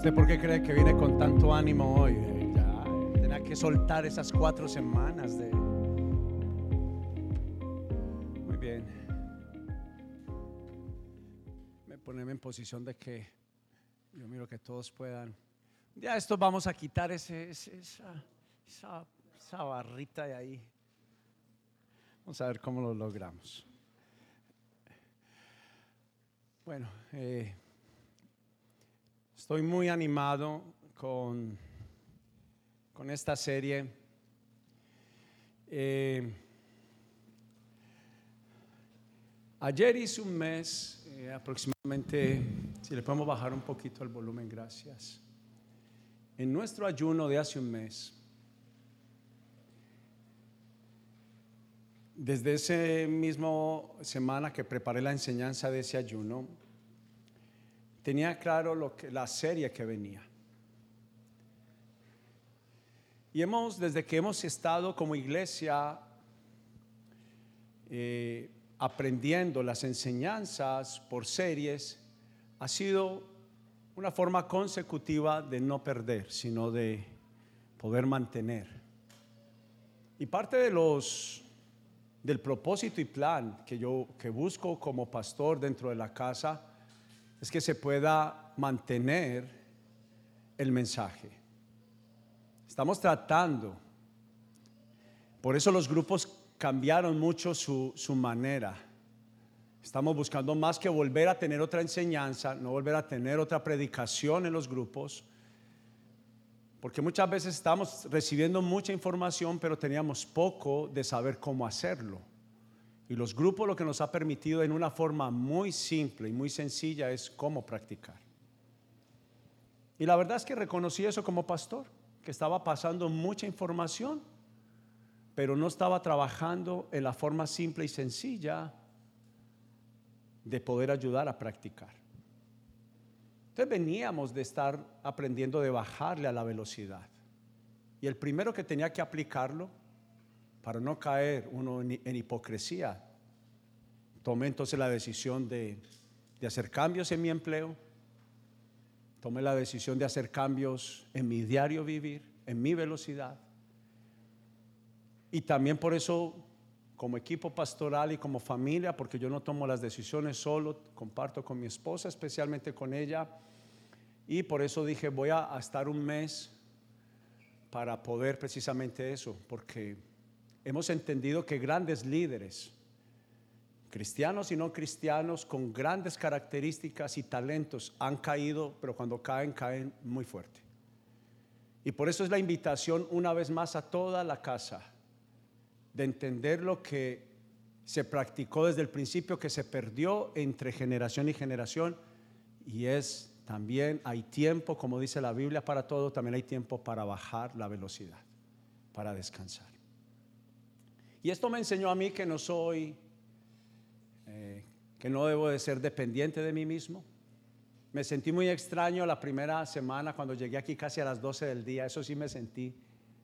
¿Usted por qué cree que viene con tanto ánimo hoy? Eh, Ya, tenía que soltar esas cuatro semanas de... Muy bien. Me ponerme en posición de que yo miro que todos puedan. Ya esto vamos a quitar ese, esa, esa, esa barrita de ahí. Vamos a ver cómo lo logramos. Bueno, eh, estoy muy animado con, con esta serie. Eh, ayer hice un mes, eh, aproximadamente, si le podemos bajar un poquito el volumen, gracias. En nuestro ayuno de hace un mes, desde ese mismo semana que preparé la enseñanza de ese ayuno, tenía claro lo que, la serie que venía. Y hemos, desde que hemos estado como iglesia eh, aprendiendo las enseñanzas por series, ha sido una forma consecutiva de no perder, sino de poder mantener. Y parte de los del propósito y plan que yo que busco como pastor dentro de la casa es que se pueda mantener el mensaje. Estamos tratando, por eso los grupos cambiaron mucho su, su manera. Estamos buscando más que volver a tener otra enseñanza, no volver a tener otra predicación en los grupos, porque muchas veces estamos recibiendo mucha información, pero teníamos poco de saber cómo hacerlo. Y los grupos lo que nos ha permitido en una forma muy simple y muy sencilla es cómo practicar. Y la verdad es que reconocí eso como pastor, que estaba pasando mucha información, pero no estaba trabajando en la forma simple y sencilla de poder ayudar a practicar. Entonces veníamos de estar aprendiendo de bajarle a la velocidad. Y el primero que tenía que aplicarlo, para no caer uno en, hipocresía, tomé entonces la decisión de, de hacer cambios en mi empleo, tomé la decisión de hacer cambios en mi diario vivir, en mi velocidad. Y también por eso, como equipo pastoral y como familia, porque yo no tomo las decisiones solo, comparto con mi esposa, especialmente con ella. Y por eso dije, voy a, estar un mes para poder precisamente eso, porque hemos entendido que grandes líderes, cristianos y no cristianos, con grandes características y talentos, han caído, pero cuando caen, caen muy fuerte. Y por eso es la invitación una vez más a toda la casa de entender lo que se practicó desde el principio, que se perdió entre generación y generación, y es también hay tiempo, como dice la Biblia, para todo, también hay tiempo para bajar la velocidad, para descansar. Y esto me enseñó a mí que no soy, que no debo de ser dependiente de mí mismo. Me sentí muy extraño la primera semana cuando llegué aquí casi a las 12 del día, eso sí me sentí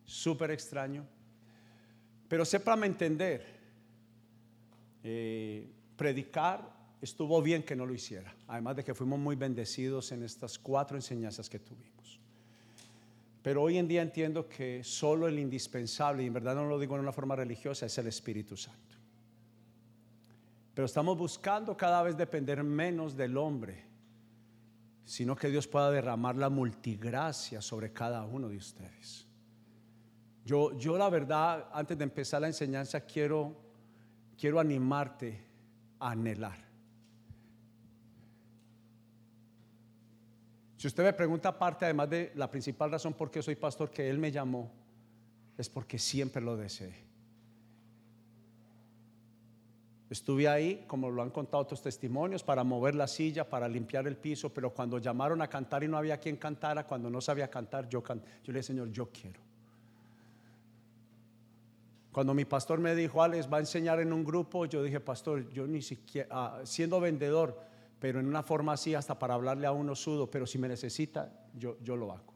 súper extraño. Pero sépame entender, eh, predicar estuvo bien que no lo hiciera, además de que fuimos muy bendecidos en estas cuatro enseñanzas que tuvimos. Pero hoy en día entiendo que solo el indispensable, y en verdad no lo digo en una forma religiosa, es el Espíritu Santo. Pero estamos buscando cada vez depender menos del hombre, sino que Dios pueda derramar la multigracia sobre cada uno de ustedes. Yo, yo la verdad, antes de empezar la enseñanza, quiero, quiero animarte a anhelar. Si usted me pregunta aparte, además de la principal razón por qué soy pastor, que Él me llamó, es porque siempre lo deseé. Estuve ahí, como lo han contado otros testimonios, para mover la silla, para limpiar el piso, pero cuando llamaron a cantar y no había quien cantara, cuando no sabía cantar, yo, can yo le dije, Señor, yo quiero. Cuando mi pastor me dijo, Alex, va a enseñar en un grupo, yo dije, pastor, yo ni siquiera, ah, siendo vendedor, pero en una forma así, hasta para hablarle a uno sudo, pero si me necesita, yo, yo lo hago.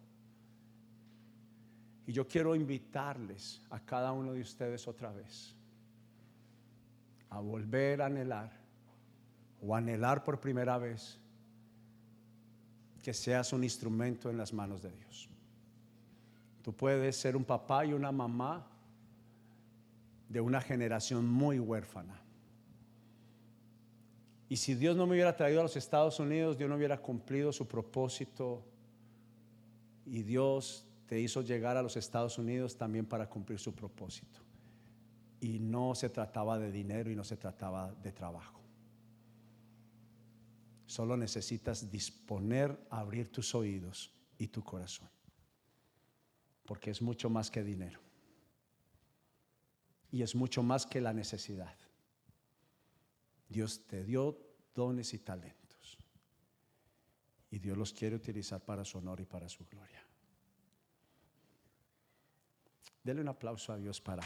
Y yo quiero invitarles a cada uno de ustedes otra vez a volver a anhelar o anhelar por primera vez que seas un instrumento en las manos de Dios. Tú puedes ser un papá y una mamá de una generación muy huérfana. Y si Dios no me hubiera traído a los Estados Unidos, Dios no hubiera cumplido su propósito. Y Dios te hizo llegar a los Estados Unidos también para cumplir su propósito. Y no se trataba de dinero y no se trataba de trabajo. Solo necesitas disponer abrir tus oídos y tu corazón. Porque es mucho más que dinero. Y es mucho más que la necesidad. Dios te dio dones y talentos. Y Dios los quiere utilizar para su honor y para su gloria. Dele un aplauso a Dios para,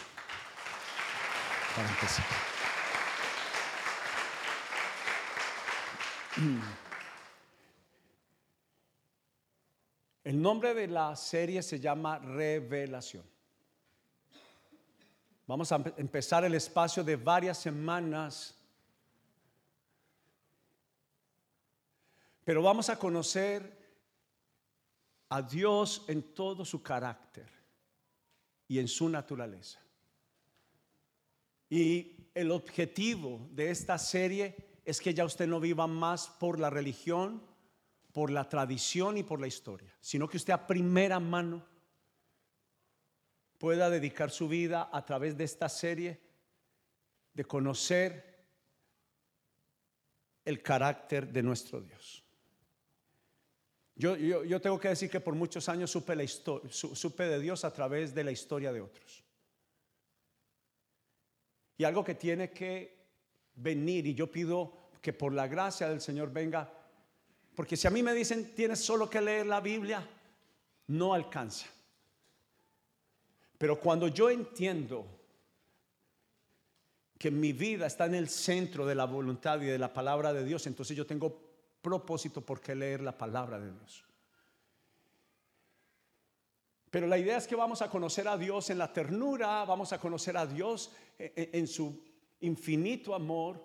El nombre de la serie se llama Revelación. Vamos a empezar el espacio de varias semanas, pero vamos a conocer a Dios en todo su carácter y en su naturaleza. Y el objetivo de esta serie es que ya usted no viva más por la religión, por la tradición y por la historia, sino que usted a primera mano pueda dedicar su vida a través de esta serie de conocer el carácter de nuestro Dios. Yo, yo, tengo que decir que por muchos años supe, la supe de Dios a través de la historia de otros. Y algo que tiene que venir, y yo pido que por la gracia del Señor venga, porque si a mí me dicen tienes solo que leer la Biblia, no alcanza. Pero cuando yo entiendo que mi vida está en el centro de la voluntad y de la palabra de Dios, entonces yo tengo propósito por qué leer la palabra de Dios. Pero la idea es que vamos a conocer a Dios en la ternura, vamos a conocer a Dios en, su infinito amor,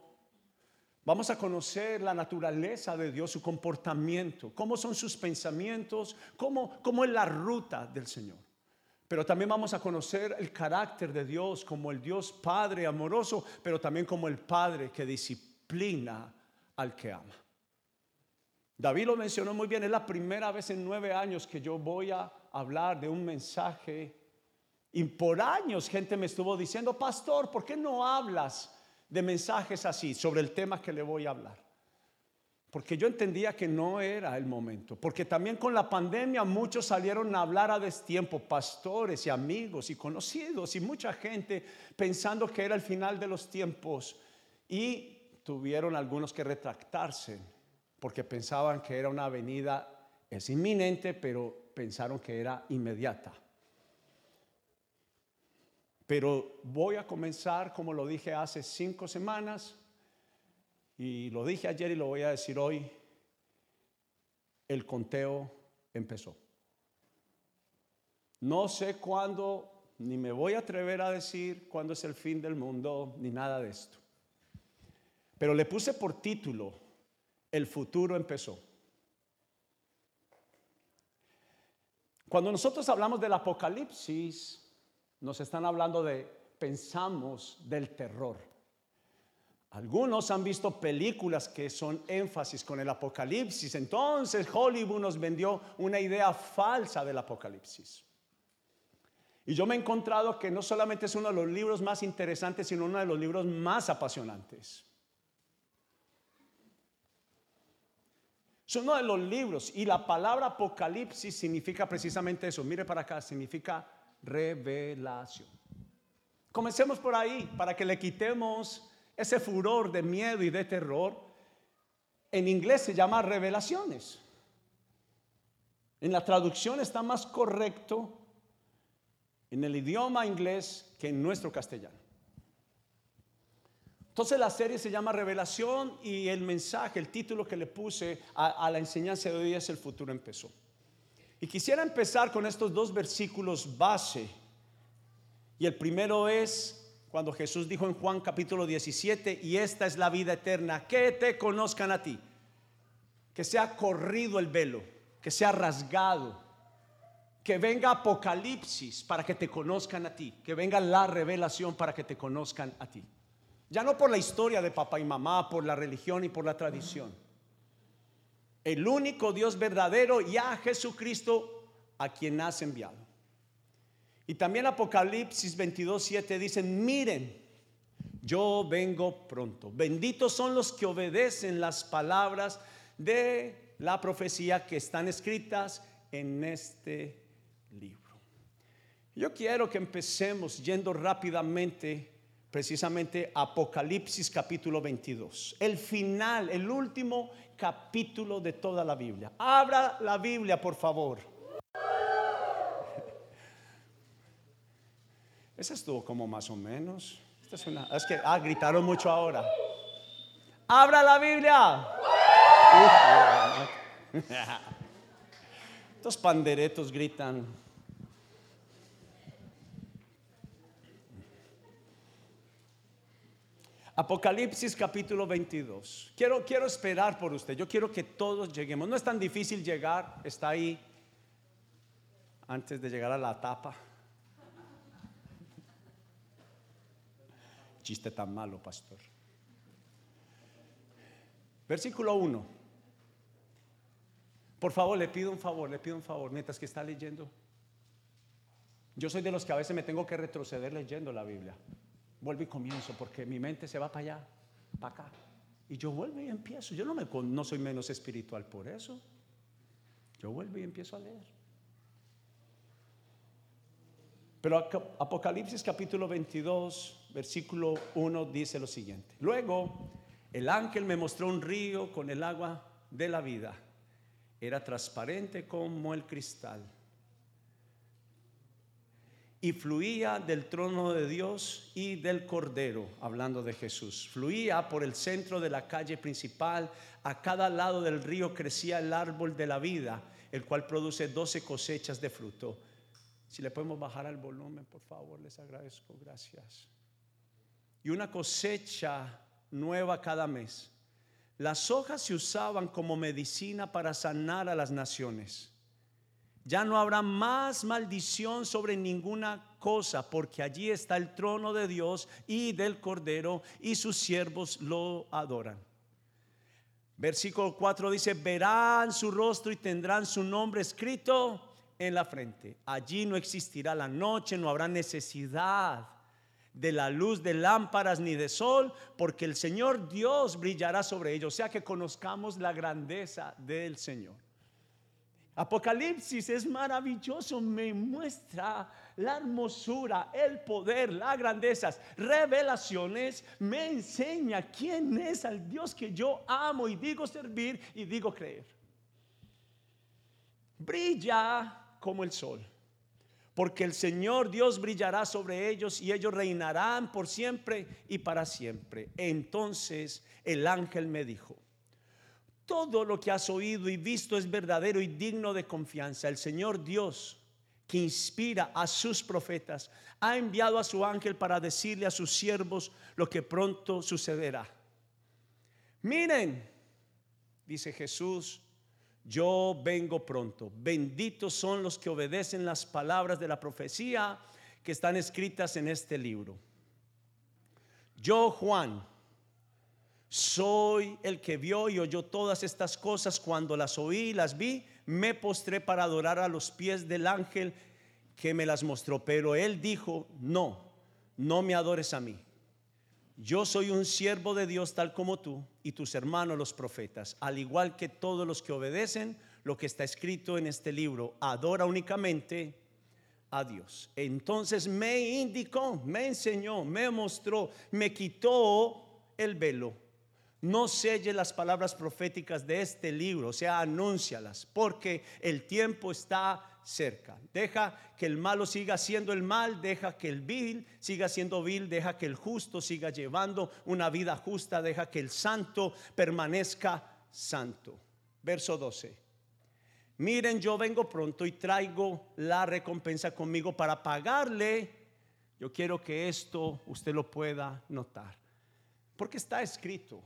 vamos a conocer la naturaleza de Dios, su comportamiento, cómo son sus pensamientos, cómo, cómo es la ruta del Señor. Pero también vamos a conocer el carácter de Dios como el Dios Padre amoroso, pero también como el Padre que disciplina al que ama. David lo mencionó muy bien, es la primera vez en nueve años que yo voy a hablar de un mensaje. Y por años gente me estuvo diciendo, pastor, ¿por qué no hablas de mensajes así sobre el tema que le voy a hablar? Porque yo entendía que no era el momento. Porque también con la pandemia muchos salieron a hablar a destiempo, pastores y amigos y conocidos y mucha gente pensando que era el final de los tiempos. Y tuvieron algunos que retractarse porque pensaban que era una venida, es inminente, pero pensaron que era inmediata. Pero voy a comenzar, como lo dije hace cinco semanas, y lo dije ayer y lo voy a decir hoy, el conteo empezó. No sé cuándo, ni me voy a atrever a decir cuándo es el fin del mundo, ni nada de esto. Pero le puse por título el futuro empezó. Cuando nosotros hablamos del apocalipsis, nos están hablando de, pensamos del terror. Algunos han visto películas que son énfasis con el apocalipsis, entonces Hollywood nos vendió una idea falsa del apocalipsis. Y yo me he encontrado que no solamente es uno de los libros más interesantes, sino uno de los libros más apasionantes. Es uno de los libros y la palabra apocalipsis significa precisamente eso. Mire para acá, significa revelación. Comencemos por ahí para que le quitemos ese furor de miedo y de terror. En inglés se llama revelaciones. En la traducción está más correcto en el idioma inglés que en nuestro castellano. Entonces la serie se llama Revelación y el mensaje, el título que le puse a, la enseñanza de hoy es El futuro empezó. Y quisiera empezar con estos dos versículos base. Y el primero es cuando Jesús dijo en Juan capítulo 17, y esta es la vida eterna, que te conozcan a ti, que se ha corrido el velo que sea rasgado, que venga Apocalipsis para que te conozcan a ti, que venga la revelación para que te conozcan a ti. Ya no por la historia de papá y mamá, por la religión y por la tradición. El único Dios verdadero y a Jesucristo a quien has enviado. Y también Apocalipsis 22, 7 dicen, miren, yo vengo pronto. Benditos son los que obedecen las palabras de la profecía que están escritas en este libro. Yo quiero que empecemos yendo rápidamente precisamente Apocalipsis capítulo 22, el final, el último capítulo de toda la Biblia. Abra la Biblia, por favor. Esa estuvo como más o menos. es, es que ah, gritaron mucho ahora. Abra la Biblia. Estos panderetos gritan. Apocalipsis capítulo 22. Quiero, quiero esperar por usted. Yo quiero que todos lleguemos. No es tan difícil llegar. Está ahí antes de llegar a la tapa. Chiste tan malo, pastor. Versículo 1. Por favor, le pido un favor, le pido un favor, mientras que está leyendo. Yo soy de los que a veces me tengo que retroceder leyendo la Biblia vuelvo y comienzo porque mi mente se va para allá, para acá. Y yo vuelvo y empiezo. Yo no, me, no soy menos espiritual por eso. Yo vuelvo y empiezo a leer. Pero Apocalipsis capítulo 22, versículo 1 dice lo siguiente. Luego el ángel me mostró un río con el agua de la vida. Era transparente como el cristal y fluía del trono de Dios y del Cordero, hablando de Jesús. Fluía por el centro de la calle principal, a cada lado del río crecía el árbol de la vida, el cual produce doce cosechas de fruto. Si le podemos bajar al volumen, por favor, les agradezco, gracias. Y una cosecha nueva cada mes. Las hojas se usaban como medicina para sanar a las naciones. Ya no habrá más maldición sobre ninguna cosa, porque allí está el trono de Dios y del Cordero, y sus siervos lo adoran. Versículo 4 dice, verán su rostro y tendrán su nombre escrito en la frente. Allí no existirá la noche, no habrá necesidad de la luz de lámparas ni de sol, porque el Señor Dios brillará sobre ellos. O sea que conozcamos la grandeza del Señor. Apocalipsis es maravilloso, me muestra la hermosura, el poder, las grandezas, revelaciones, me enseña quién es el Dios que yo amo y digo servir y digo creer. Brilla como el sol, porque el Señor Dios brillará sobre ellos y ellos reinarán por siempre y para siempre. Entonces el ángel me dijo, todo lo que has oído y visto es verdadero y digno de confianza. El Señor Dios, que inspira a sus profetas, ha enviado a su ángel para decirle a sus siervos lo que pronto sucederá. Miren, dice Jesús, yo vengo pronto. Benditos son los que obedecen las palabras de la profecía que están escritas en este libro. Yo, Juan, soy el que vio y oyó todas estas cosas. Cuando las oí y las vi, me postré para adorar a los pies del ángel que me las mostró. Pero él dijo, no, no me adores a mí. Yo soy un siervo de Dios tal como tú y tus hermanos los profetas, al igual que todos los que obedecen lo que está escrito en este libro. Adora únicamente a Dios. Entonces me indicó, me enseñó, me mostró, me quitó el velo no selle las palabras proféticas de este libro, o sea, anúncialas, porque el tiempo está cerca. Deja que el malo siga siendo el mal, deja que el vil siga siendo vil, deja que el justo siga llevando una vida justa, deja que el santo permanezca santo. Verso 12. Miren, yo vengo pronto y traigo la recompensa conmigo para pagarle. Yo quiero que esto usted lo pueda notar, porque está escrito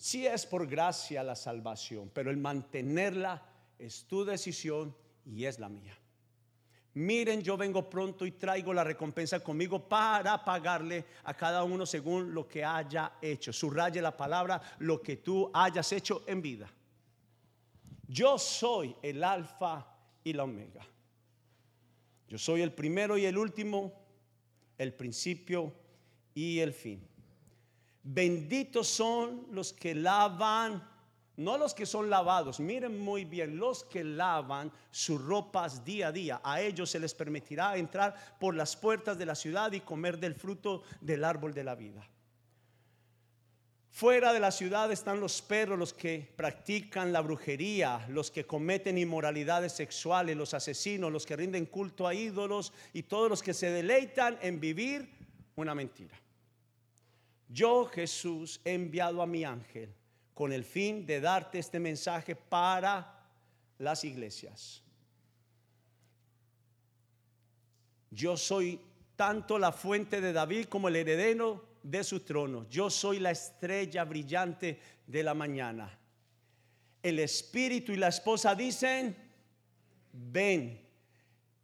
Sí es por gracia la salvación, pero el mantenerla es tu decisión y es la mía. Miren, yo vengo pronto y traigo la recompensa conmigo para pagarle a cada uno según lo que haya hecho. Subraye la palabra, lo que tú hayas hecho en vida. Yo soy el alfa y la omega. Yo soy el primero y el último, el principio y el fin. Benditos son los que lavan no los que son lavados, miren muy bien, los que lavan sus ropas día a día, a ellos se les permitirá entrar por las puertas de la ciudad y comer del fruto del árbol de la vida. Fuera de la ciudad están los perros, los que practican la brujería, los que cometen inmoralidades sexuales, los asesinos, los que rinden culto a ídolos y todos los que se deleitan en vivir una mentira. Yo Jesús he enviado a mi ángel con el fin de darte este mensaje para las iglesias. Yo soy tanto la fuente de David como el heredero de su trono. Yo soy la estrella brillante de la mañana. El espíritu y la esposa dicen, ven.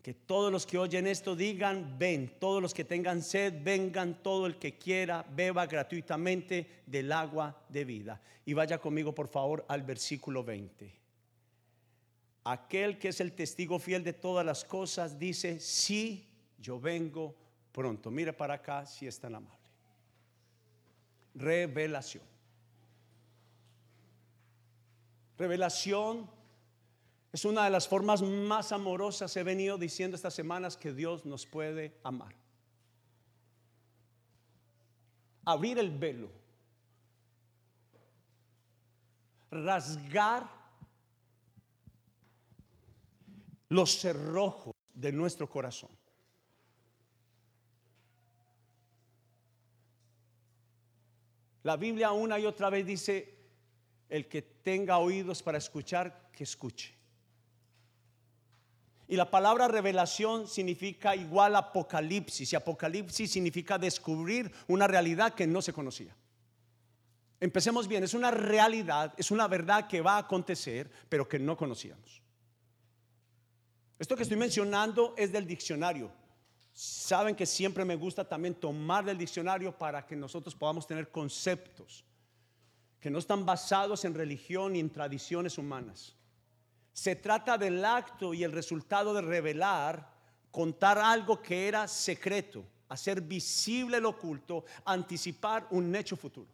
Que todos los que oyen esto digan, ven. Todos los que tengan sed, vengan. Todo el que quiera, beba gratuitamente del agua de vida. Y vaya conmigo, por favor, al versículo 20. Aquel que es el testigo fiel de todas las cosas dice, sí, yo vengo pronto. Mire para acá si es tan amable. Revelación. Revelación es una de las formas más amorosas, he venido diciendo estas semanas, que Dios nos puede amar. Abrir el velo. Rasgar los cerrojos de nuestro corazón. La Biblia una y otra vez dice, el que tenga oídos para escuchar, que escuche. Y la palabra revelación significa igual apocalipsis. Y apocalipsis significa descubrir una realidad que no se conocía. Empecemos bien, es una realidad, es una verdad que va a acontecer, pero que no conocíamos. Esto que estoy mencionando es del diccionario. Saben que siempre me gusta también tomar del diccionario para que nosotros podamos tener conceptos que no están basados en religión ni en tradiciones humanas. Se trata del acto y el resultado de revelar, contar algo que era secreto, hacer visible lo oculto, anticipar un hecho futuro.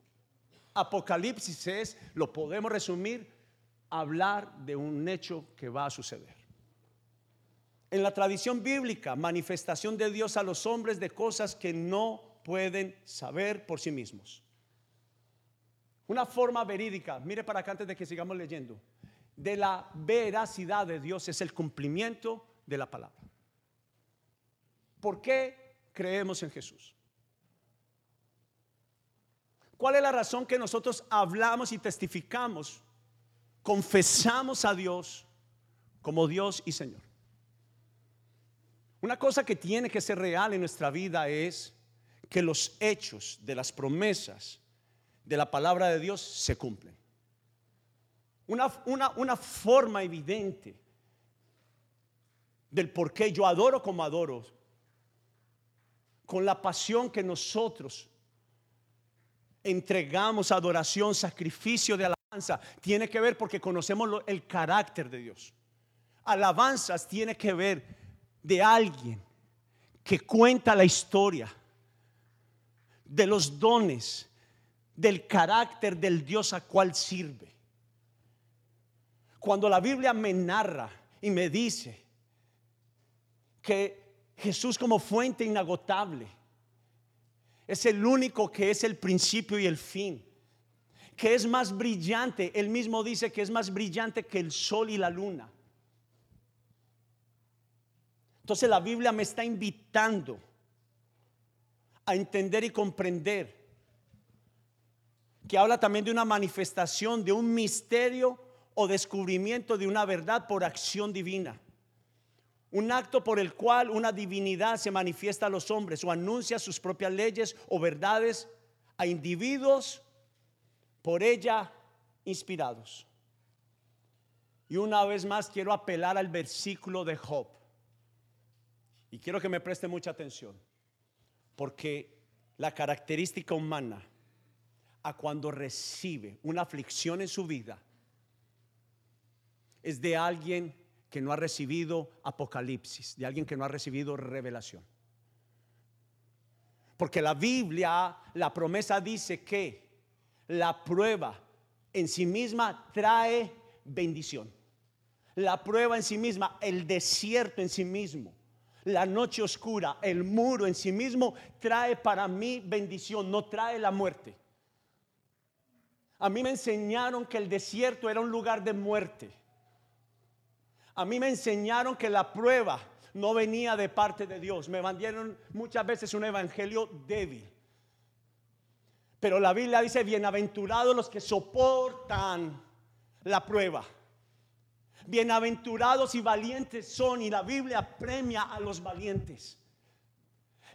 Apocalipsis es, lo podemos resumir, hablar de un hecho que va a suceder. En la tradición bíblica, manifestación de Dios a los hombres de cosas que no pueden saber por sí mismos. Una forma verídica, mire para acá antes de que sigamos leyendo de la veracidad de Dios es el cumplimiento de la palabra. ¿Por qué creemos en Jesús? ¿Cuál es la razón que nosotros hablamos y testificamos, confesamos a Dios como Dios y Señor? Una cosa que tiene que ser real en nuestra vida es que los hechos de las promesas de la palabra de Dios se cumplen una, forma evidente del por qué yo adoro como adoro, con la pasión que nosotros entregamos adoración, sacrificio de alabanza, tiene que ver porque conocemos el carácter de Dios. Alabanzas tiene que ver de alguien que cuenta la historia de los dones, del carácter del Dios a cual sirve. Cuando la Biblia me narra y me dice que Jesús como fuente inagotable es el único que es el principio y el fin, que es más brillante, él mismo dice que es más brillante que el sol y la luna. Entonces la Biblia me está invitando a entender y comprender que habla también de una manifestación, de un misterio o descubrimiento de una verdad por acción divina. Un acto por el cual una divinidad se manifiesta a los hombres o anuncia sus propias leyes o verdades a individuos por ella inspirados. Y una vez más quiero apelar al versículo de Job. Y quiero que me preste mucha atención, porque la característica humana a cuando recibe una aflicción en su vida es de alguien que no ha recibido apocalipsis, de alguien que no ha recibido revelación. Porque la Biblia, la promesa dice que la prueba en sí misma trae bendición. La prueba en sí misma, el desierto en sí mismo, la noche oscura, el muro en sí mismo trae para mí bendición, no trae la muerte. A mí me enseñaron que el desierto era un lugar de muerte. A mí me enseñaron que la prueba no venía de parte de Dios. Me vendieron muchas veces un evangelio débil. Pero la Biblia dice, bienaventurados los que soportan la prueba. Bienaventurados y valientes son y la Biblia premia a los valientes.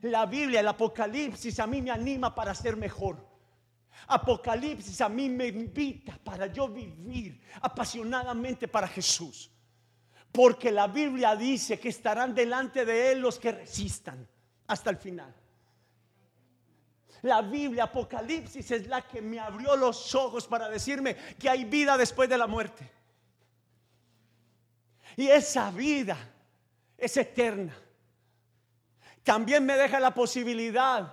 La Biblia, el Apocalipsis a mí me anima para ser mejor. Apocalipsis a mí me invita para yo vivir apasionadamente para Jesús. Porque la Biblia dice que estarán delante de Él los que resistan hasta el final. La Biblia, Apocalipsis, es la que me abrió los ojos para decirme que hay vida después de la muerte. Y esa vida es eterna. También me deja la posibilidad,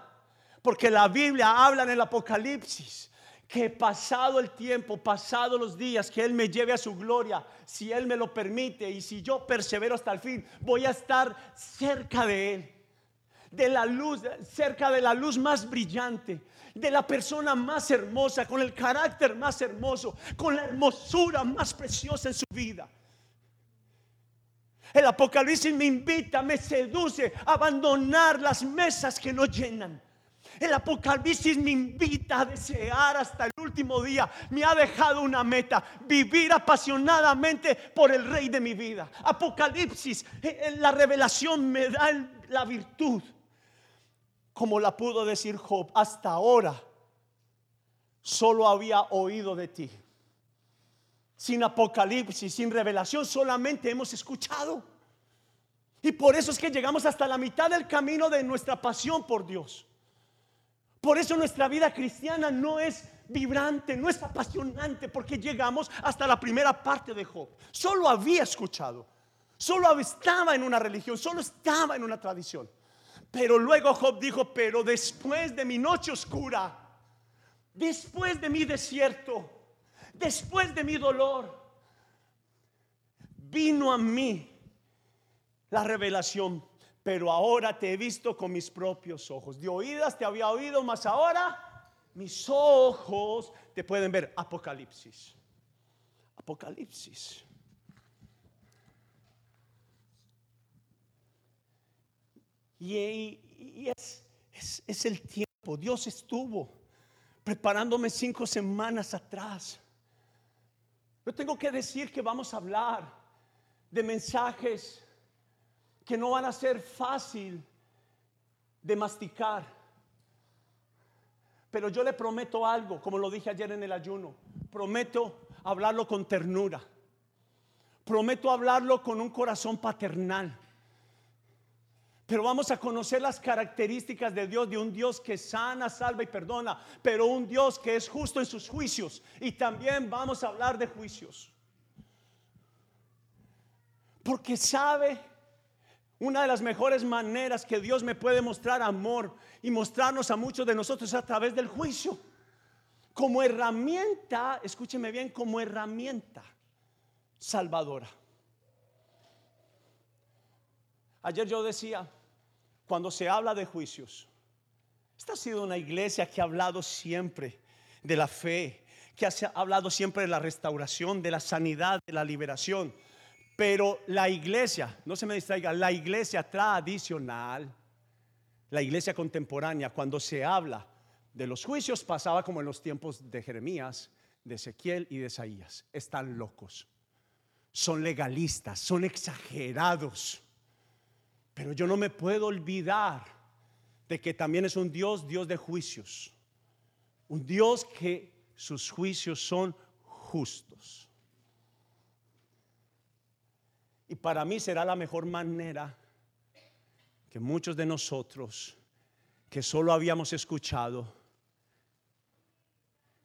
porque la Biblia habla en el Apocalipsis, que pasado el tiempo, pasado los días, que Él me lleve a su gloria, si Él me lo permite y si yo persevero hasta el fin, voy a estar cerca de Él, de la luz, cerca de la luz más brillante, de la persona más hermosa, con el carácter más hermoso, con la hermosura más preciosa en su vida. El Apocalipsis me invita, me seduce a abandonar las mesas que no llenan. El Apocalipsis me invita a desear hasta el último día. Me ha dejado una meta, vivir apasionadamente por el rey de mi vida. Apocalipsis, eh, eh, la revelación me da la virtud. Como la pudo decir Job, hasta ahora solo había oído de ti sin apocalipsis, sin revelación, solamente hemos escuchado. Y por eso es que llegamos hasta la mitad del camino de nuestra pasión por Dios. Por eso nuestra vida cristiana no es vibrante, no es apasionante, porque llegamos hasta la primera parte de Job. Solo había escuchado, solo estaba en una religión, solo estaba en una tradición. Pero luego Job dijo, pero después de mi noche oscura, después de mi desierto, después de mi dolor, vino a mí la revelación. Pero ahora te he visto con mis propios ojos. De oídas te había oído, mas ahora mis ojos te pueden ver. Apocalipsis. Apocalipsis. Y, es, es el tiempo. Dios estuvo preparándome cinco semanas atrás yo tengo que decir que vamos a hablar de mensajes que no van a ser fácil de masticar. Pero yo le prometo algo, como lo dije ayer en el ayuno. Prometo hablarlo con ternura. Prometo hablarlo con un corazón paternal. Pero vamos a conocer las características de Dios, de un Dios que sana, salva y perdona, pero un Dios que es justo en sus juicios. Y también vamos a hablar de juicios. Porque sabe, una de las mejores maneras que Dios me puede mostrar amor y mostrarnos a muchos de nosotros es a través del juicio. Como herramienta, escúcheme bien, como herramienta salvadora. Ayer yo decía, cuando se habla de juicios, esta ha sido una iglesia que ha hablado siempre de la fe, que ha hablado siempre de la restauración, de la sanidad, de la liberación. Pero la iglesia, no se me distraiga, la iglesia tradicional, la iglesia contemporánea, cuando se habla de los juicios, pasaba como en los tiempos de Jeremías, de Ezequiel y de Isaías. Están locos, son legalistas, son exagerados. Pero yo no me puedo olvidar de que también es un Dios, Dios de juicios. Un Dios que sus juicios son justos. Y para mí será la mejor manera que muchos de nosotros que solo habíamos escuchado,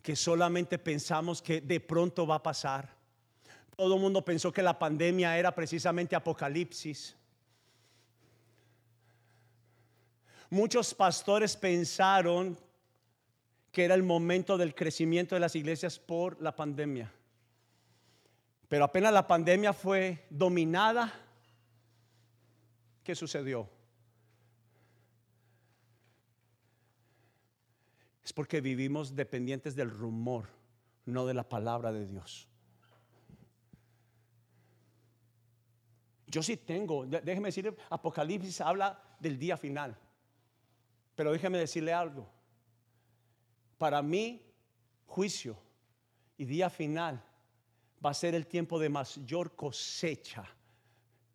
que solamente pensamos que de pronto va a pasar. Todo el mundo pensó que la pandemia era precisamente apocalipsis. Muchos pastores pensaron que era el momento del crecimiento de las iglesias por la pandemia. Pero apenas la pandemia fue dominada, ¿qué sucedió? Es porque vivimos dependientes del rumor, no de la palabra de Dios. Yo sí tengo, déjeme decirle, Apocalipsis habla del día final. Pero déjeme decirle algo. Para mí, juicio y día final va a ser el tiempo de mayor cosecha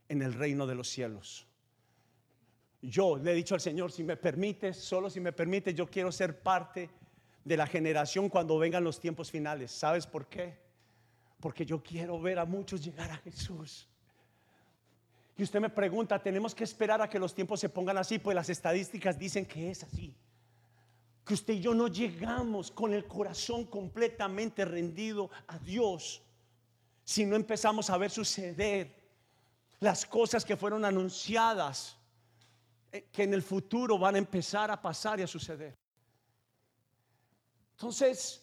en el reino de los cielos. Yo le he dicho al Señor, si me permite, solo si me permite, yo quiero ser parte de la generación cuando vengan los tiempos finales. ¿Sabes por qué? Porque yo quiero ver a muchos llegar a Jesús. Y usted me pregunta, ¿tenemos que esperar a que los tiempos se pongan así? Pues las estadísticas dicen que es así. Que usted y yo no llegamos con el corazón completamente rendido a Dios si no empezamos a ver suceder las cosas que fueron anunciadas, eh, que en el futuro van a empezar a pasar y a suceder. Entonces,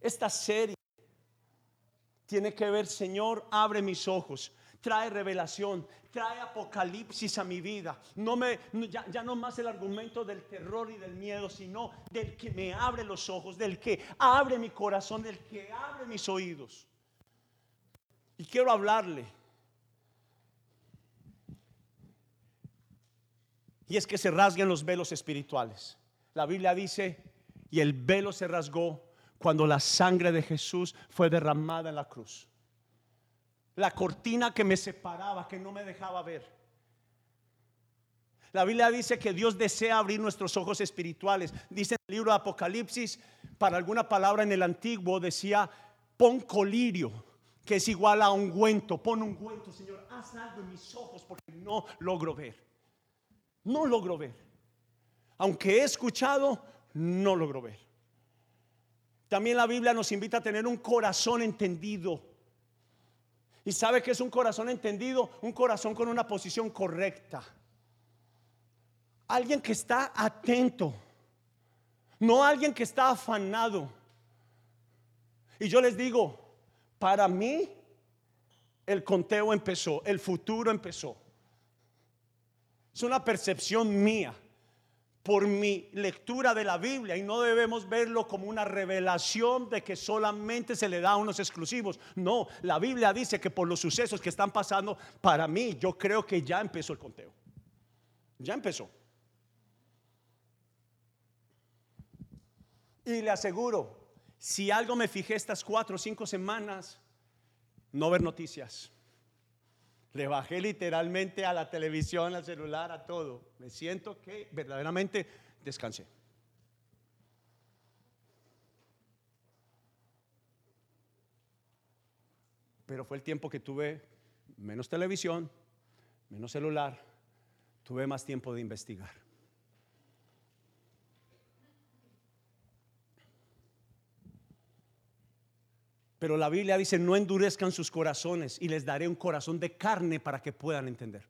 esta serie tiene que ver, Señor, abre mis ojos trae revelación, trae apocalipsis a mi vida. No me, ya, no más el argumento del terror y del miedo, sino del que me abre los ojos, del que abre mi corazón, del que abre mis oídos. Y quiero hablarle. Y es que se rasguen los velos espirituales. La Biblia dice, y el velo se rasgó cuando la sangre de Jesús fue derramada en la cruz la cortina que me separaba, que no me dejaba ver. La Biblia dice que Dios desea abrir nuestros ojos espirituales. Dice en el libro de Apocalipsis, para alguna palabra en el antiguo decía, pon colirio, que es igual a ungüento. Pon ungüento, Señor, haz algo en mis ojos porque no logro ver. No logro ver. Aunque he escuchado, no logro ver. También la Biblia nos invita a tener un corazón entendido y sabe que es un corazón entendido, un corazón con una posición correcta. Alguien que está atento, no alguien que está afanado. Y yo les digo, para mí el conteo empezó, el futuro empezó. Es una percepción mía por mi lectura de la Biblia y no debemos verlo como una revelación de que solamente se le da a unos exclusivos. No, la Biblia dice que por los sucesos que están pasando, para mí yo creo que ya empezó el conteo. Ya empezó. Y le aseguro, si algo me fijé estas cuatro o cinco semanas, no ver noticias. Le bajé literalmente a la televisión, al celular, a todo. Me siento que verdaderamente descansé. Pero fue el tiempo que tuve menos televisión, menos celular, tuve más tiempo de investigar. Pero la Biblia dice, no endurezcan sus corazones y les daré un corazón de carne para que puedan entender.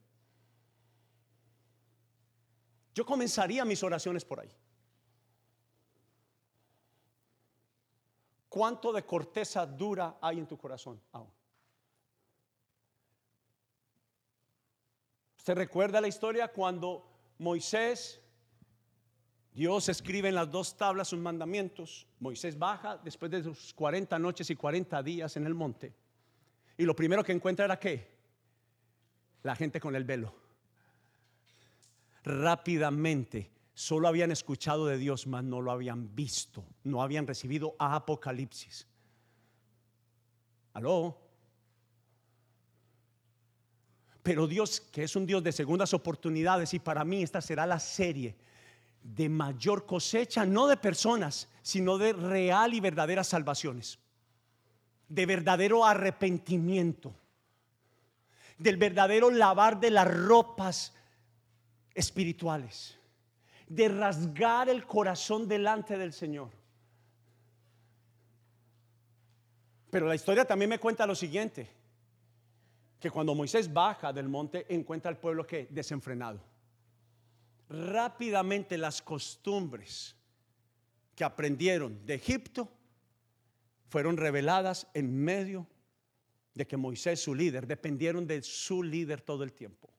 Yo comenzaría mis oraciones por ahí. ¿Cuánto de corteza dura hay en tu corazón aún? ¿Usted recuerda la historia cuando Moisés Dios escribe en las dos tablas sus mandamientos. Moisés baja después de sus 40 noches y 40 días en el monte. Y lo primero que encuentra era qué? La gente con el velo. Rápidamente, solo habían escuchado de Dios, mas no lo habían visto. No habían recibido Apocalipsis. ¿Aló? Pero Dios, que es un Dios de segundas oportunidades, y para mí esta será la serie de mayor cosecha, no de personas, sino de real y verdaderas salvaciones, de verdadero arrepentimiento. del verdadero lavar de las ropas espirituales, de rasgar el corazón delante del Señor. Pero la historia también me cuenta lo siguiente, que cuando Moisés baja del monte encuentra al pueblo que desenfrenado. Rápidamente las costumbres que aprendieron de Egipto fueron reveladas en medio de que Moisés, su líder, dependieron de su líder todo el tiempo.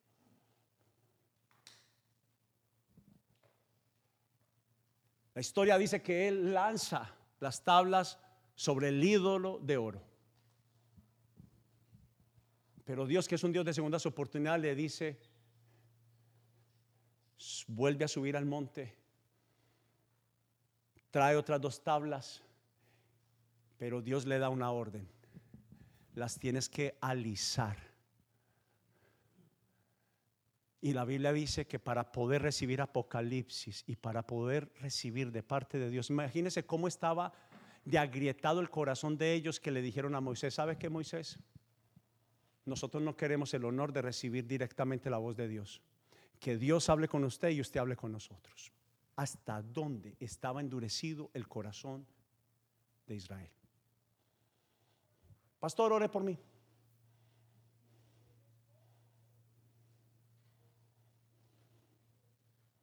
La historia dice que él lanza las tablas sobre el ídolo de oro. Pero Dios, que es un Dios de segundas oportunidades, le dice, vuelve a subir al monte, trae otras dos tablas, pero Dios le da una orden, las tienes que alisar. Y la Biblia dice que para poder recibir Apocalipsis y para poder recibir de parte de Dios, imagínense cómo estaba de agrietado el corazón de ellos que le dijeron a Moisés, ¿sabe qué Moisés? Nosotros no queremos el honor de recibir directamente la voz de Dios. Que Dios hable con usted y usted hable con nosotros. ¿Hasta dónde estaba endurecido el corazón de Israel? Pastor, ore por mí.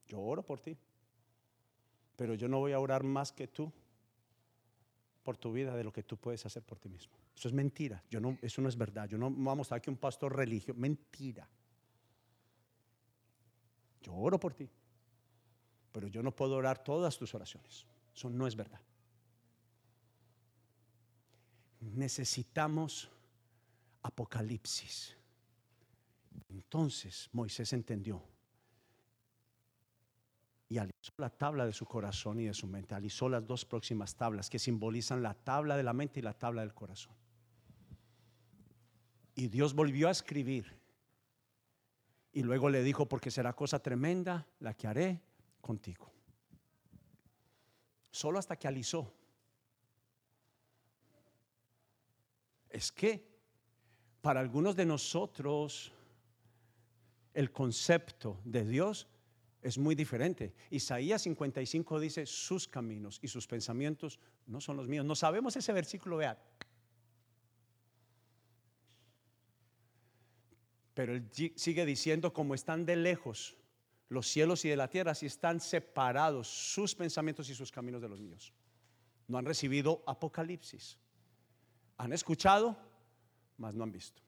Yo oro por ti. Pero yo no voy a orar más que tú por tu vida de lo que tú puedes hacer por ti mismo. Eso es mentira. Yo no, eso no es verdad. Yo no vamos a aquí un pastor religioso. Mentira. Yo oro por ti. Pero yo no puedo orar todas tus oraciones. Eso no es verdad. Necesitamos apocalipsis. Entonces Moisés entendió y alisó la tabla de su corazón y de su mente. Alisó las dos próximas tablas que simbolizan la tabla de la mente y la tabla del corazón. Y Dios volvió a escribir. Y luego le dijo, porque será cosa tremenda la que haré contigo. Solo hasta que alisó. Es que para algunos de nosotros el concepto de Dios es muy diferente. Isaías 55 dice, sus caminos y sus pensamientos no son los míos. No sabemos ese versículo, vea. Pero él sigue diciendo, como están de lejos los cielos y de la tierra, si están separados sus pensamientos y sus caminos de los míos. No han recibido apocalipsis. Han escuchado, mas no han visto.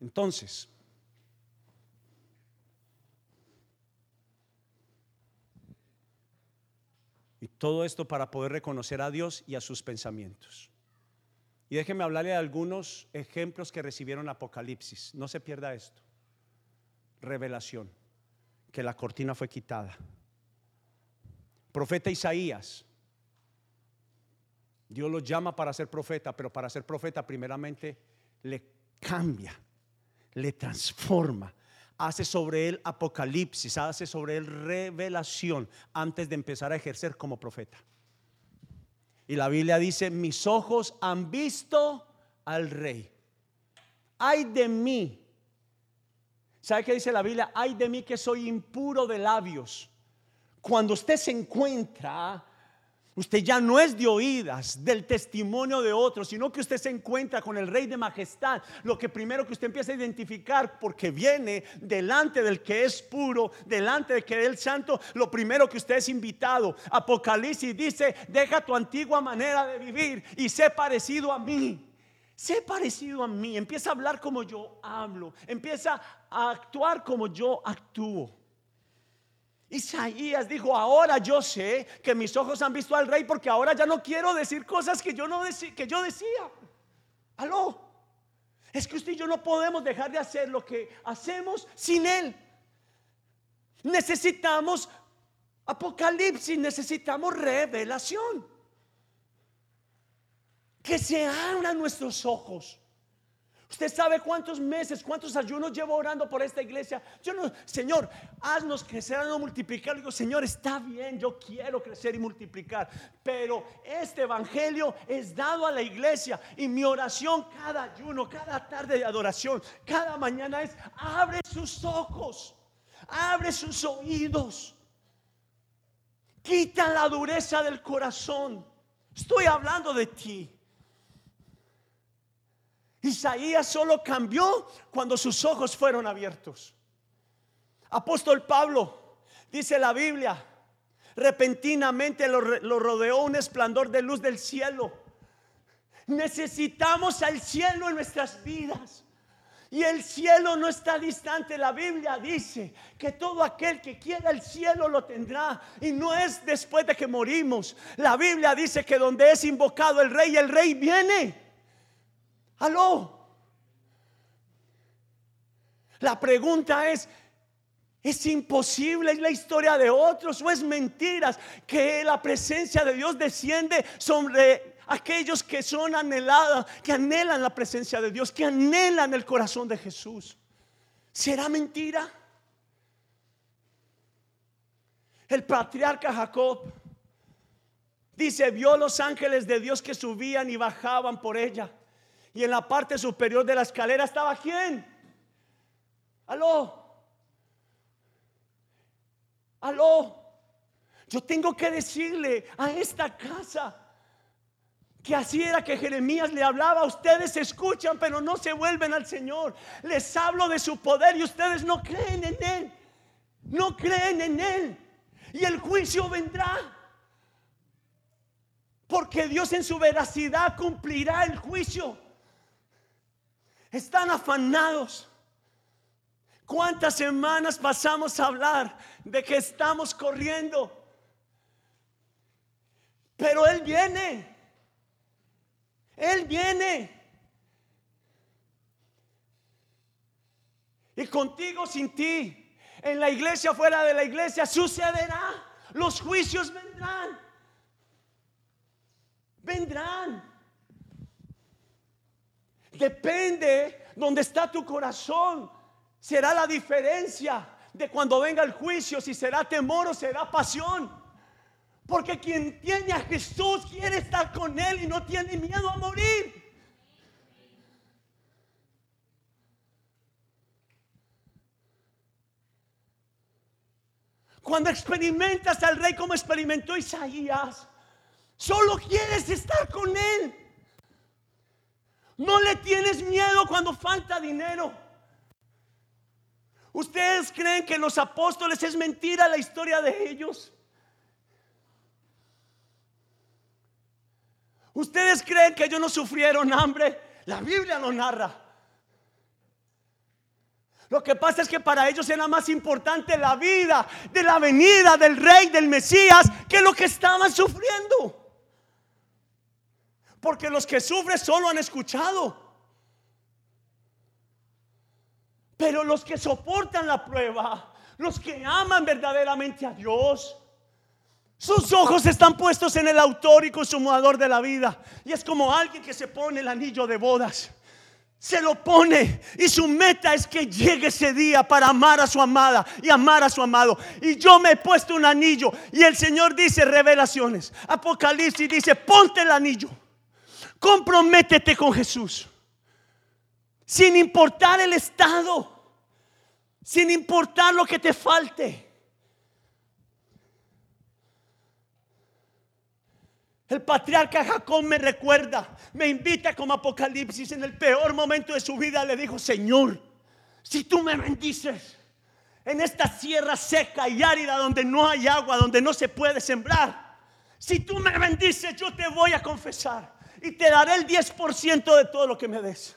Entonces, y todo esto para poder reconocer a Dios y a sus pensamientos. Y déjenme hablarle de algunos ejemplos que recibieron Apocalipsis. No se pierda esto. Revelación, que la cortina fue quitada. Profeta Isaías. Dios lo llama para ser profeta, pero para ser profeta primeramente le cambia le transforma, hace sobre él apocalipsis, hace sobre él revelación antes de empezar a ejercer como profeta. Y la Biblia dice, mis ojos han visto al rey. Ay de mí. ¿Sabe qué dice la Biblia? Ay de mí que soy impuro de labios. Cuando usted se encuentra Usted ya no es de oídas del testimonio de otros, sino que usted se encuentra con el Rey de Majestad. Lo que primero que usted empieza a identificar, porque viene delante del que es puro, delante del que es el santo, lo primero que usted es invitado. Apocalipsis dice, deja tu antigua manera de vivir y sé parecido a mí. Sé parecido a mí. Empieza a hablar como yo hablo. Empieza a actuar como yo actúo. Isaías dijo, ahora yo sé que mis ojos han visto al rey porque ahora ya no quiero decir cosas que yo no que yo decía. Aló. Es que usted y yo no podemos dejar de hacer lo que hacemos sin él. Necesitamos apocalipsis, necesitamos revelación. Que se abran nuestros ojos Usted sabe cuántos meses, cuántos ayunos llevo orando por esta iglesia. Yo no, Señor, haznos crecer, haznos multiplicar. Digo, Señor, está bien, yo quiero crecer y multiplicar. Pero este evangelio es dado a la iglesia. Y mi oración cada ayuno, cada tarde de adoración, cada mañana es, abre sus ojos, abre sus oídos. Quita la dureza del corazón. Estoy hablando de ti. Isaías solo cambió cuando sus ojos fueron abiertos. Apóstol Pablo, dice la Biblia, repentinamente lo, rodeó un esplendor de luz del cielo. Necesitamos al cielo en nuestras vidas. Y el cielo no está distante. La Biblia dice que todo aquel que quiera el cielo lo tendrá. Y no es después de que morimos. La Biblia dice que donde es invocado el rey, el rey viene. Aló. La pregunta es, ¿es imposible? ¿Es la historia de otros o es mentiras que la presencia de Dios desciende sobre aquellos que son anhelados, que anhelan la presencia de Dios, que anhelan el corazón de Jesús? ¿Será mentira? El patriarca Jacob dice, vio los ángeles de Dios que subían y bajaban por ella. Y en la parte superior de la escalera estaba quién? Aló. Aló. Yo tengo que decirle a esta casa que así era que Jeremías le hablaba. Ustedes escuchan, pero no se vuelven al Señor. Les hablo de su poder y ustedes no creen en Él. No creen en Él. Y el juicio vendrá. Porque Dios en su veracidad cumplirá el juicio. Están afanados. ¿Cuántas semanas pasamos a hablar de que estamos corriendo? Pero Él viene. Él viene. Y contigo, sin ti, en la iglesia, fuera de la iglesia, sucederá. Los juicios vendrán. Vendrán. Depende donde está tu corazón. Será la diferencia de cuando venga el juicio, si será temor o será pasión. Porque quien tiene a Jesús quiere estar con Él y no tiene miedo a morir. Cuando experimentas al rey como experimentó Isaías, solo quieres estar con Él. No le tienes miedo cuando falta dinero. ¿Ustedes creen que los apóstoles es mentira la historia de ellos? ¿Ustedes creen que ellos no sufrieron hambre? La Biblia lo narra. Lo que pasa es que para ellos era más importante la vida de la venida del rey, del Mesías, que lo que estaban sufriendo. Porque los que sufren solo han escuchado. Pero los que soportan la prueba, los que aman verdaderamente a Dios, sus ojos están puestos en el autor y consumador de la vida. Y es como alguien que se pone el anillo de bodas. Se lo pone y su meta es que llegue ese día para amar a su amada y amar a su amado. Y yo me he puesto un anillo y el Señor dice revelaciones. Apocalipsis dice, ponte el anillo. Comprométete con Jesús. Sin importar el estado. Sin importar lo que te falte. El patriarca Jacob me recuerda, me invita como Apocalipsis en el peor momento de su vida. Le dijo, Señor, si tú me bendices en esta sierra seca y árida donde no hay agua, donde no se puede sembrar, si tú me bendices, yo te voy a confesar y te daré el 10% de todo lo que me des.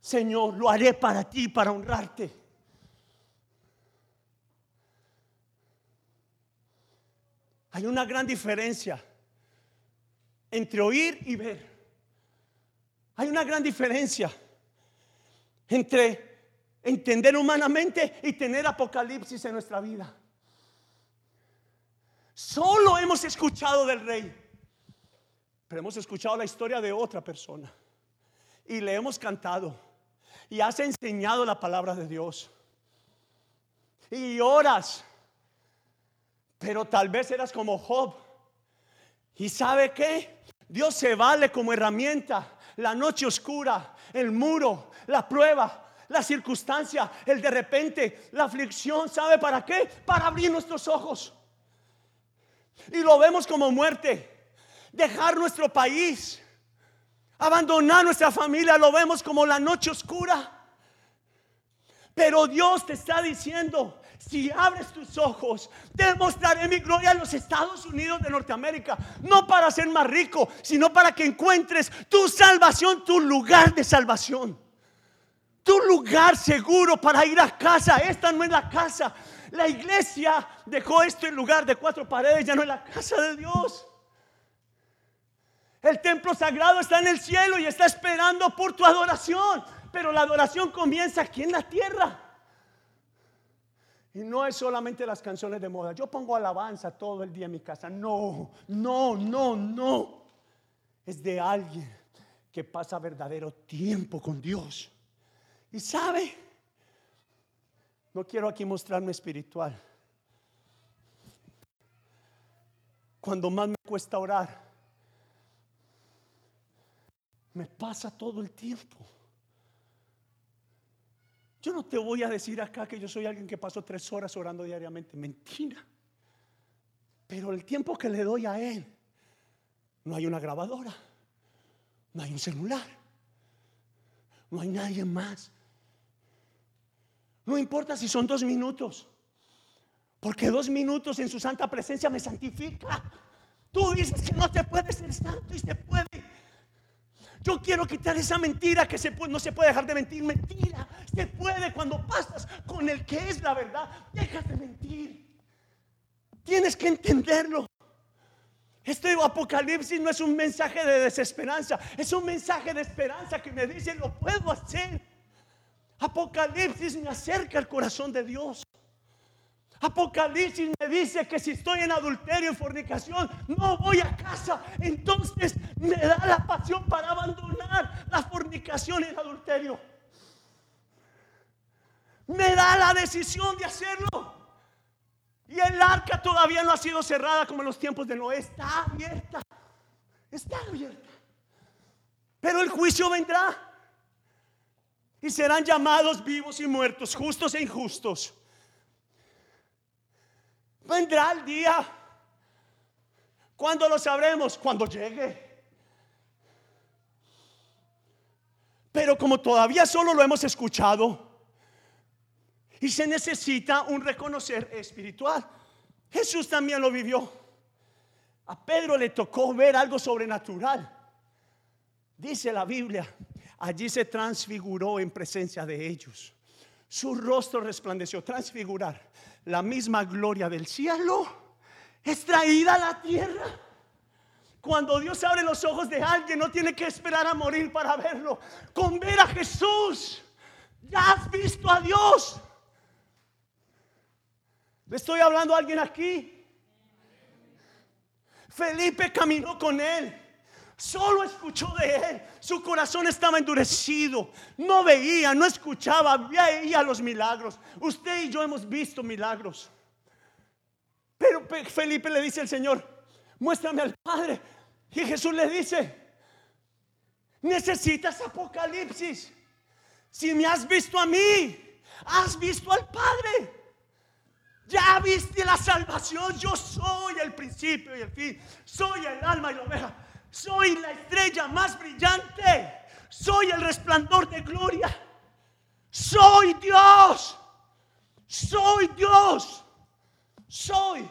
Señor, lo haré para ti, para honrarte. Hay una gran diferencia entre oír y ver. Hay una gran diferencia entre entender humanamente y tener apocalipsis en nuestra vida. Solo hemos escuchado del rey, pero hemos escuchado la historia de otra persona. y le hemos cantado y has enseñado la palabra de Dios y oras, pero tal vez eras como Job. ¿Y sabe qué? Dios se vale como herramienta la noche oscura, el muro, la prueba, la circunstancia, el de repente, la aflicción. ¿Sabe para qué? Para abrir nuestros ojos. Y lo vemos como muerte. Dejar nuestro país, abandonar nuestra familia, lo vemos como la noche oscura. Pero Dios te está diciendo, si abres tus ojos, te mostraré mi gloria en los Estados Unidos de Norteamérica. No para ser más rico, sino para que encuentres tu salvación, tu lugar de salvación. Tu lugar seguro para ir a casa. Esta no es la casa. La iglesia dejó esto en lugar de cuatro paredes, ya no es la casa de Dios. El templo sagrado está en el cielo y está esperando por tu adoración. Pero la adoración comienza aquí en la tierra. Y no es solamente las canciones de moda. Yo pongo alabanza todo el día en mi casa. No, no, no, no. Es de alguien que pasa verdadero tiempo con Dios. Y sabe, no quiero aquí mostrarme espiritual. Cuando más me cuesta orar, me pasa todo el tiempo. Yo no te voy a decir acá que yo soy alguien que paso tres horas orando diariamente. Mentira. Pero el tiempo que le doy a Él, no hay una grabadora, no hay un celular, no hay nadie más. No importa si son dos minutos, porque dos minutos en su santa presencia me santifica. Tú dices que no te puede ser santo y se puede. Yo quiero quitar esa mentira que se no se puede dejar de mentir. Mentira, se puede cuando pasas con el que es la verdad. Dejas de mentir. Tienes que entenderlo. Este apocalipsis no es un mensaje de desesperanza, es un mensaje de esperanza que me dice, lo puedo hacer. Apocalipsis me acerca al corazón de Dios. Apocalipsis me dice que si estoy en adulterio, en fornicación, no voy a casa. Entonces me da la pasión para abandonar la fornicación y el adulterio. Me da la decisión de hacerlo. Y el arca todavía no ha sido cerrada como en los tiempos de Noé. Está abierta. Está abierta. Pero el juicio vendrá. Y serán llamados vivos y muertos, justos e injustos. Vendrá el día. ¿Cuándo lo sabremos? Cuando llegue. Pero como todavía solo lo hemos escuchado y se necesita un reconocer espiritual. Jesús también lo vivió. A Pedro le tocó ver algo sobrenatural. Dice la Biblia, allí se transfiguró en presencia de ellos. Su rostro resplandeció, transfigurar la misma gloria del cielo es traída a la tierra. Cuando Dios abre los ojos de alguien, no tiene que esperar a morir para verlo. Con ver a Jesús, ya has visto a Dios. ¿Le estoy hablando a alguien aquí? Felipe caminó con él. Solo escuchó de él. Su corazón estaba endurecido. No veía, no escuchaba, veía los milagros. Usted y yo hemos visto milagros. Pero Felipe le dice al Señor, muéstrame al Padre. Y Jesús le dice, necesitas Apocalipsis. Si me has visto a mí, has visto al Padre. Ya viste la salvación. Yo soy el principio y el fin. Soy el alma y la oveja. Soy la estrella más brillante. Soy el resplandor de gloria. Soy Dios. Soy Dios. Soy.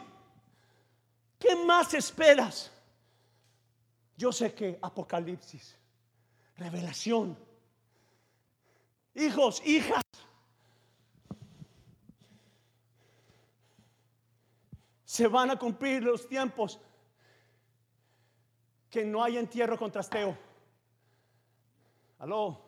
¿Qué más esperas? Yo sé que Apocalipsis, revelación, hijos, hijas, se van a cumplir los tiempos que no haya entierro con trasteo. Aló.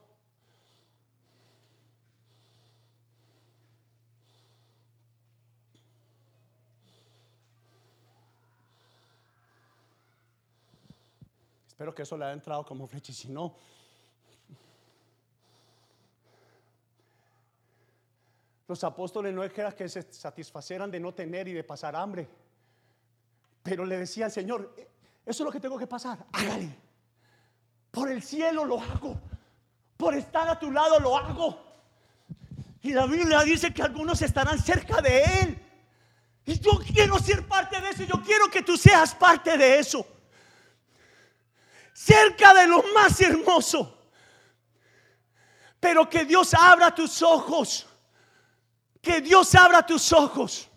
Espero que eso le haya entrado como flecha. Si no, los apóstoles no era que se satisfacieran de no tener y de pasar hambre. Pero le decía Señor, eso es lo que tengo que pasar. Hágale. Por el cielo lo hago. Por estar a tu lado lo hago. Y la Biblia dice que algunos estarán cerca de Él. Y yo quiero ser parte de eso. Yo quiero que tú seas parte de eso. Cerca de lo más hermoso. Pero que Dios abra tus ojos. Que Dios abra tus ojos.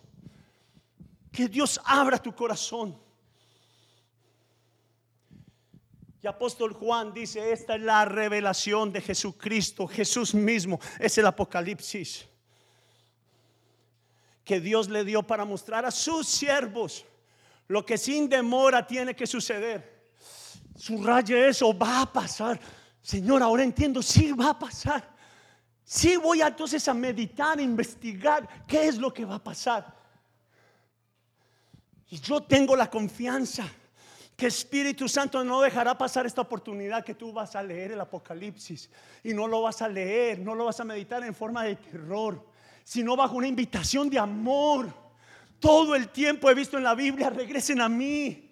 Que Dios abra tu corazón. Apóstol Juan dice, esta es la revelación de Jesucristo. Jesús mismo es el Apocalipsis que Dios le dio para mostrar a sus siervos lo que sin demora tiene que suceder. Subraye eso, va a pasar. Señor, ahora entiendo, sí va a pasar. Sí voy entonces a meditar, a investigar qué es lo que va a pasar. Y yo tengo la confianza que Espíritu Santo no dejará pasar esta oportunidad que tú vas a leer el Apocalipsis y no lo vas a leer, no lo vas a meditar en forma de terror sino bajo una invitación de amor. Todo el tiempo he visto en la Biblia, regresen a mí,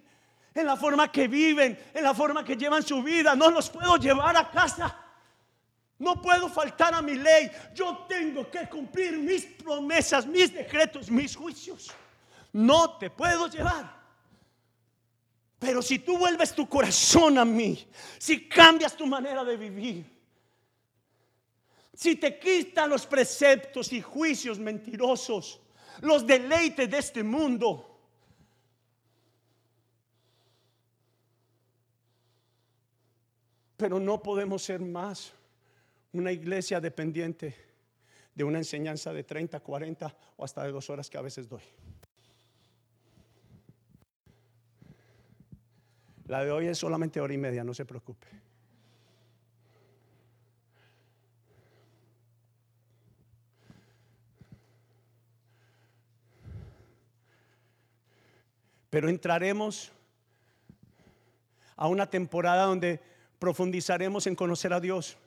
en la forma que viven, en la forma que llevan su vida. No los puedo llevar a casa. No puedo faltar a mi ley. Yo tengo que cumplir mis promesas, mis decretos, mis juicios. No te puedo llevar. Pero si tú vuelves tu corazón a mí, si cambias tu manera de vivir, si te quitan los preceptos y juicios mentirosos, los deleites de este mundo, pero no podemos ser más una iglesia dependiente de una enseñanza de 30, 40 o hasta de dos horas que a veces doy. La de hoy es solamente hora y media, no se preocupe. Pero entraremos a una temporada donde profundizaremos en conocer a Dios.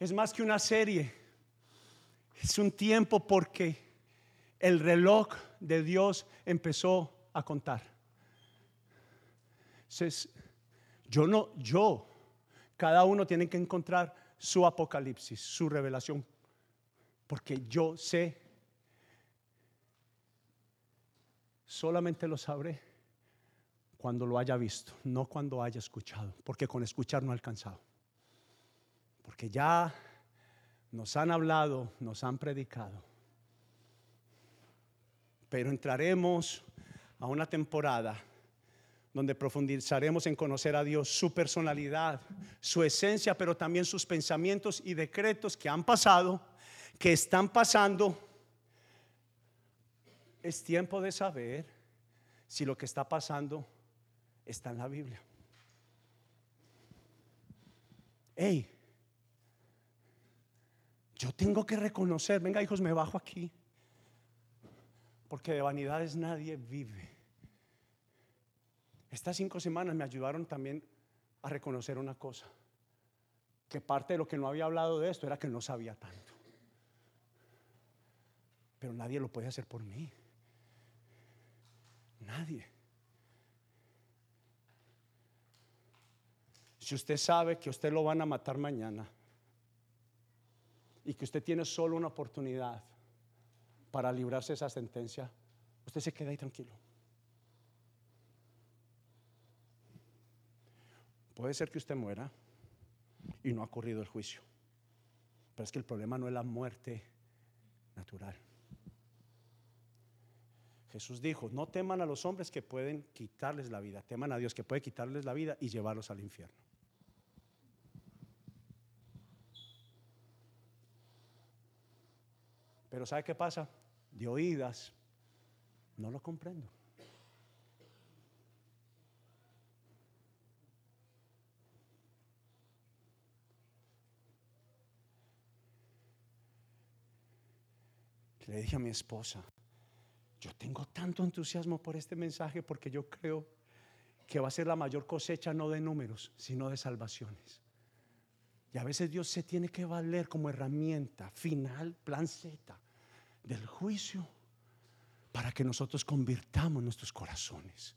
Es más que una serie. Es un tiempo porque el reloj de Dios empezó a contar. Entonces, yo no, yo, cada uno tiene que encontrar su apocalipsis, su revelación, porque yo sé Solamente lo sabré cuando lo haya visto, no cuando haya escuchado, porque con escuchar no ha alcanzado. Porque ya nos han hablado, nos han predicado. Pero entraremos a una temporada donde profundizaremos en conocer a Dios, su personalidad, su esencia, pero también sus pensamientos y decretos que han pasado, que están pasando es tiempo de saber si lo que está pasando está en la Biblia. Hey, yo tengo que reconocer, venga hijos, me bajo aquí, porque de vanidades nadie vive. Estas cinco semanas me ayudaron también a reconocer una cosa, que parte de lo que no había hablado de esto era que no sabía tanto. Pero nadie lo puede hacer por mí. Nadie. Si usted sabe que usted lo van a matar mañana y que usted tiene solo una oportunidad para librarse de esa sentencia, usted se queda ahí tranquilo. Puede ser que usted muera y no ha ocurrido el juicio, pero es que el problema no es la muerte natural. Jesús dijo, no teman a los hombres que pueden quitarles la vida, teman a Dios que puede quitarles la vida y llevarlos al infierno. Pero ¿sabe qué pasa? De oídas no lo comprendo. Le dije a mi esposa, yo tengo tanto entusiasmo por este mensaje porque yo creo que va a ser la mayor cosecha no de números, sino de salvaciones. Y a veces Dios se tiene que valer como herramienta final, plan Z, del juicio para que nosotros convirtamos nuestros corazones.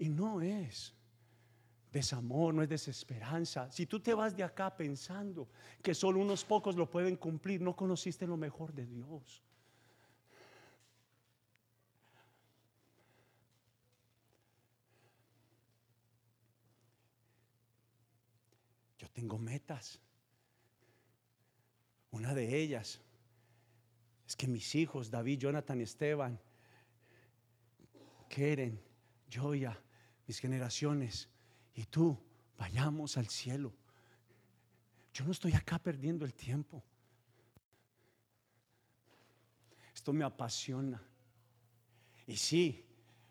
Y no es desamor, no es desesperanza. Si tú te vas de acá pensando que solo unos pocos lo pueden cumplir, no conociste lo mejor de Dios. Yo tengo metas. Una de ellas es que mis hijos, David, Jonathan y Esteban, Keren, Joya, mis generaciones y tú, vayamos al cielo. Yo no estoy acá perdiendo el tiempo. Esto me apasiona. Y sí,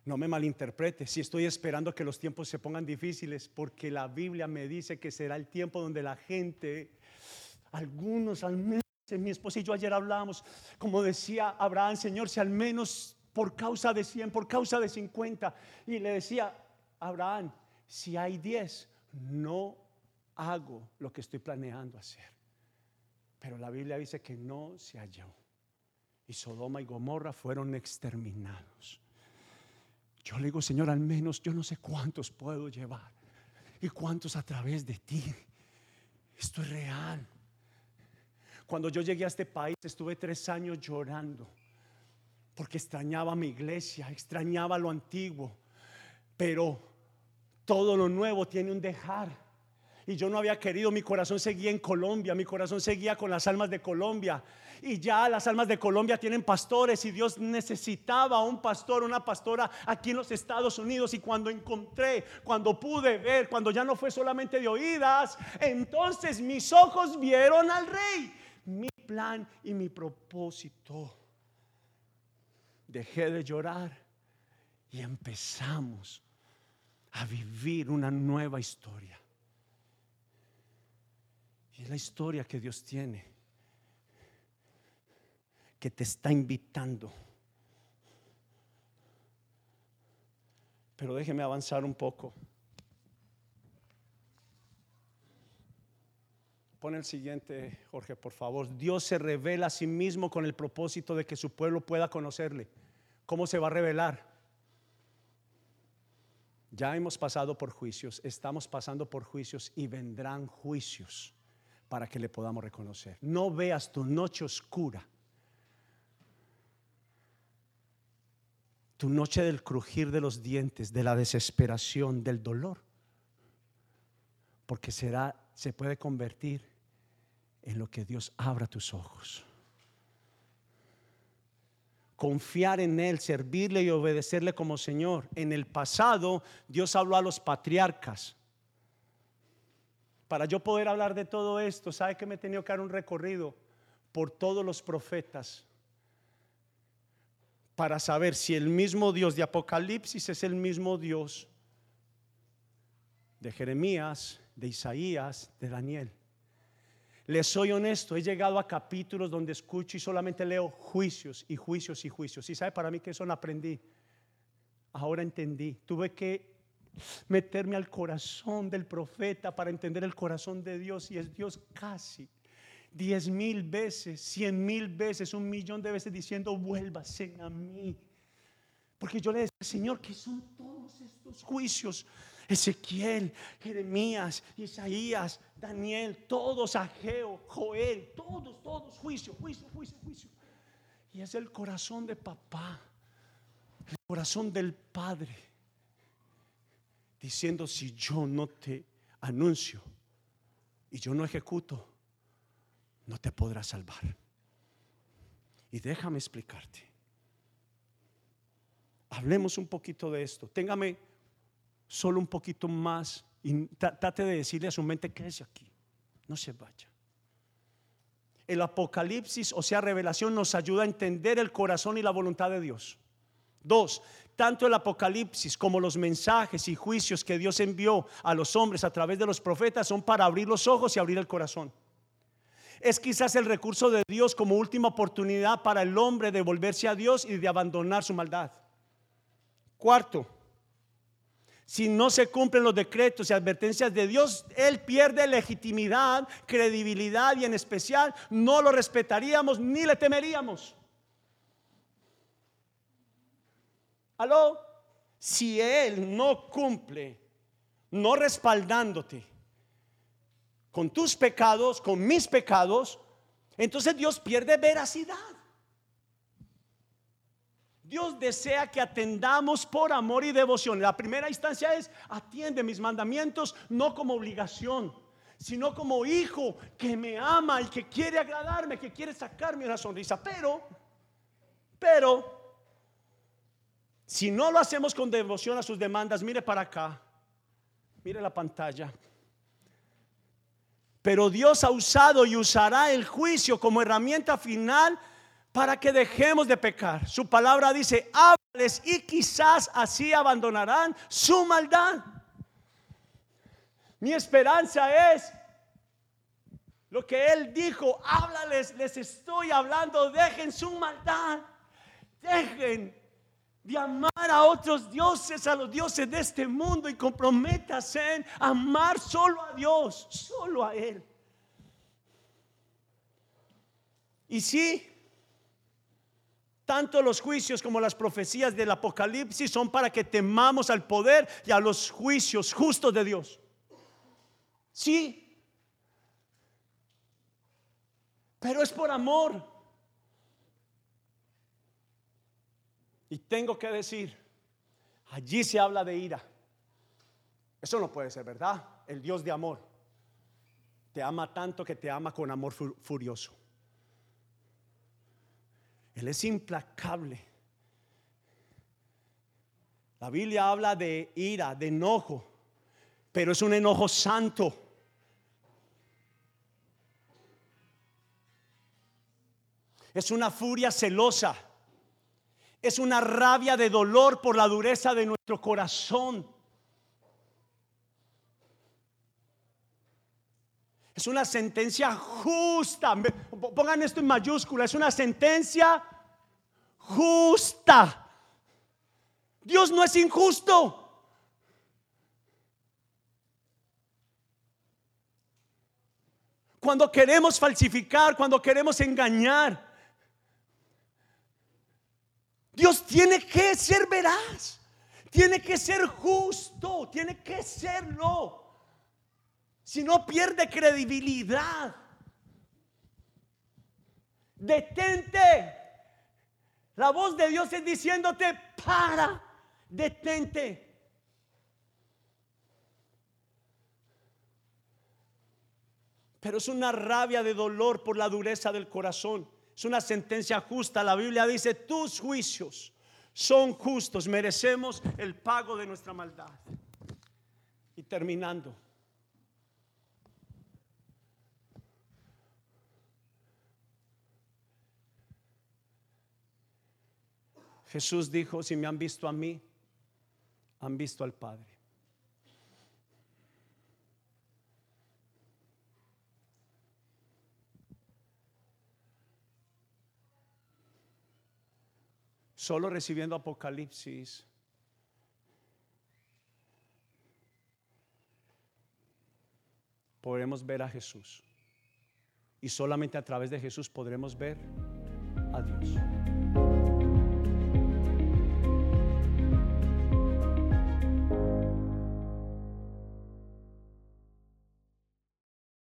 no me malinterprete, si estoy esperando que los tiempos se pongan difíciles, porque la Biblia me dice que será el tiempo donde la gente, algunos al menos, mi esposa y yo ayer hablábamos, como decía Abraham, Señor, si al menos por causa de 100, por causa de 50, y le decía, Abraham, si hay 10, no hago lo que estoy planeando hacer. Pero la Biblia dice que no se halló. Y Sodoma y Gomorra fueron exterminados. Yo le digo, Señor, al menos yo no sé cuántos puedo llevar. Y cuántos a través de ti. Esto es real. Cuando yo llegué a este país estuve tres años llorando porque extrañaba mi iglesia, extrañaba lo antiguo, pero todo lo nuevo tiene un dejar. Y yo no había querido, mi corazón seguía en Colombia, mi corazón seguía con las almas de Colombia. Y ya las almas de Colombia tienen pastores y Dios necesitaba un pastor, una pastora aquí en los Estados Unidos. Y cuando encontré, cuando pude ver, cuando ya no fue solamente de oídas, entonces mis ojos vieron al rey mi plan y mi propósito. Dejé de llorar y empezamos a vivir una nueva historia. Y es la historia que Dios tiene, que te está invitando. Pero déjeme avanzar un poco. Pon el siguiente, Jorge, por favor. Dios se revela a sí mismo con el propósito de que su pueblo pueda conocerle. ¿Cómo se va a revelar? Ya hemos pasado por juicios, estamos pasando por juicios y vendrán juicios para que le podamos reconocer. No veas tu noche oscura, tu noche del crujir de los dientes, de la desesperación, del dolor, porque será, se puede convertir en lo que Dios abra tus ojos. Confiar en Él, servirle y obedecerle como Señor. En el pasado Dios habló a los patriarcas. Para yo poder hablar de todo esto, ¿sabe que me he tenido que dar un recorrido por todos los profetas? Para saber si el mismo Dios de Apocalipsis es el mismo Dios de Jeremías, de Isaías, de Daniel. Les soy honesto, he llegado a capítulos donde escucho y solamente leo juicios y juicios y juicios. Y sabe para mí que eso no aprendí. Ahora entendí. Tuve que meterme al corazón del profeta para entender el corazón de Dios. Y es Dios casi diez mil veces, cien mil veces, un millón de veces diciendo, vuélvase a mí. Porque yo le decía, Señor, ¿qué son todos estos juicios? Ezequiel, Jeremías, Isaías, Daniel, todos, Ageo, Joel, todos, todos, juicio, juicio, juicio, juicio. Y es el corazón de papá, el corazón del padre, diciendo, si yo no te anuncio y yo no ejecuto, no te podrás salvar. Y déjame explicarte. Hablemos un poquito de esto. Téngame solo un poquito más y trate de decirle a su mente, quédese aquí, no se vaya. El Apocalipsis, o sea, revelación, nos ayuda a entender el corazón y la voluntad de Dios. Dos, tanto el Apocalipsis como los mensajes y juicios que Dios envió a los hombres a través de los profetas son para abrir los ojos y abrir el corazón. Es quizás el recurso de Dios como última oportunidad para el hombre de volverse a Dios y de abandonar su maldad. Cuarto, si no se cumplen los decretos y advertencias de Dios, Él pierde legitimidad, credibilidad y en especial no lo respetaríamos ni le temeríamos. Aló, si Él no cumple, no respaldándote con tus pecados, con mis pecados, entonces Dios pierde veracidad. Dios desea que atendamos por amor y devoción. La primera instancia es, atiende mis mandamientos no como obligación, sino como hijo que me ama y que quiere agradarme, que quiere sacarme una sonrisa. Pero, pero, si no lo hacemos con devoción a sus demandas, mire para acá, mire la pantalla. Pero Dios ha usado y usará el juicio como herramienta final para que dejemos de pecar. Su palabra dice, háblales y quizás así abandonarán su maldad. Mi esperanza es lo que Él dijo, háblales, les estoy hablando, dejen su maldad, dejen de amar a otros dioses, a los dioses de este mundo y comprométase en amar solo a Dios, solo a Él. Y sí, tanto los juicios como las profecías del Apocalipsis son para que temamos al poder y a los juicios justos de Dios. Sí. Pero es por amor. Y tengo que decir, allí se habla de ira. Eso no puede ser verdad. El Dios de amor te ama tanto que te ama con amor furioso. Él es implacable. La Biblia habla de ira, de enojo, pero es un enojo santo. Es una furia celosa. Es una rabia de dolor por la dureza de nuestro corazón. Es una sentencia justa. Pongan esto en mayúscula. Es una sentencia justa. Dios no es injusto. Cuando queremos falsificar, cuando queremos engañar, Dios tiene que ser veraz, tiene que ser justo, tiene que serlo si no pierde credibilidad. Detente. La voz de Dios es diciéndote, para, detente. Pero es una rabia de dolor por la dureza del corazón. Es una sentencia justa. La Biblia dice, tus juicios son justos. Merecemos el pago de nuestra maldad. Y terminando. Jesús dijo, si me han visto a mí, han visto al Padre. Solo recibiendo Apocalipsis podremos ver a Jesús. Y solamente a través de Jesús podremos ver a Dios.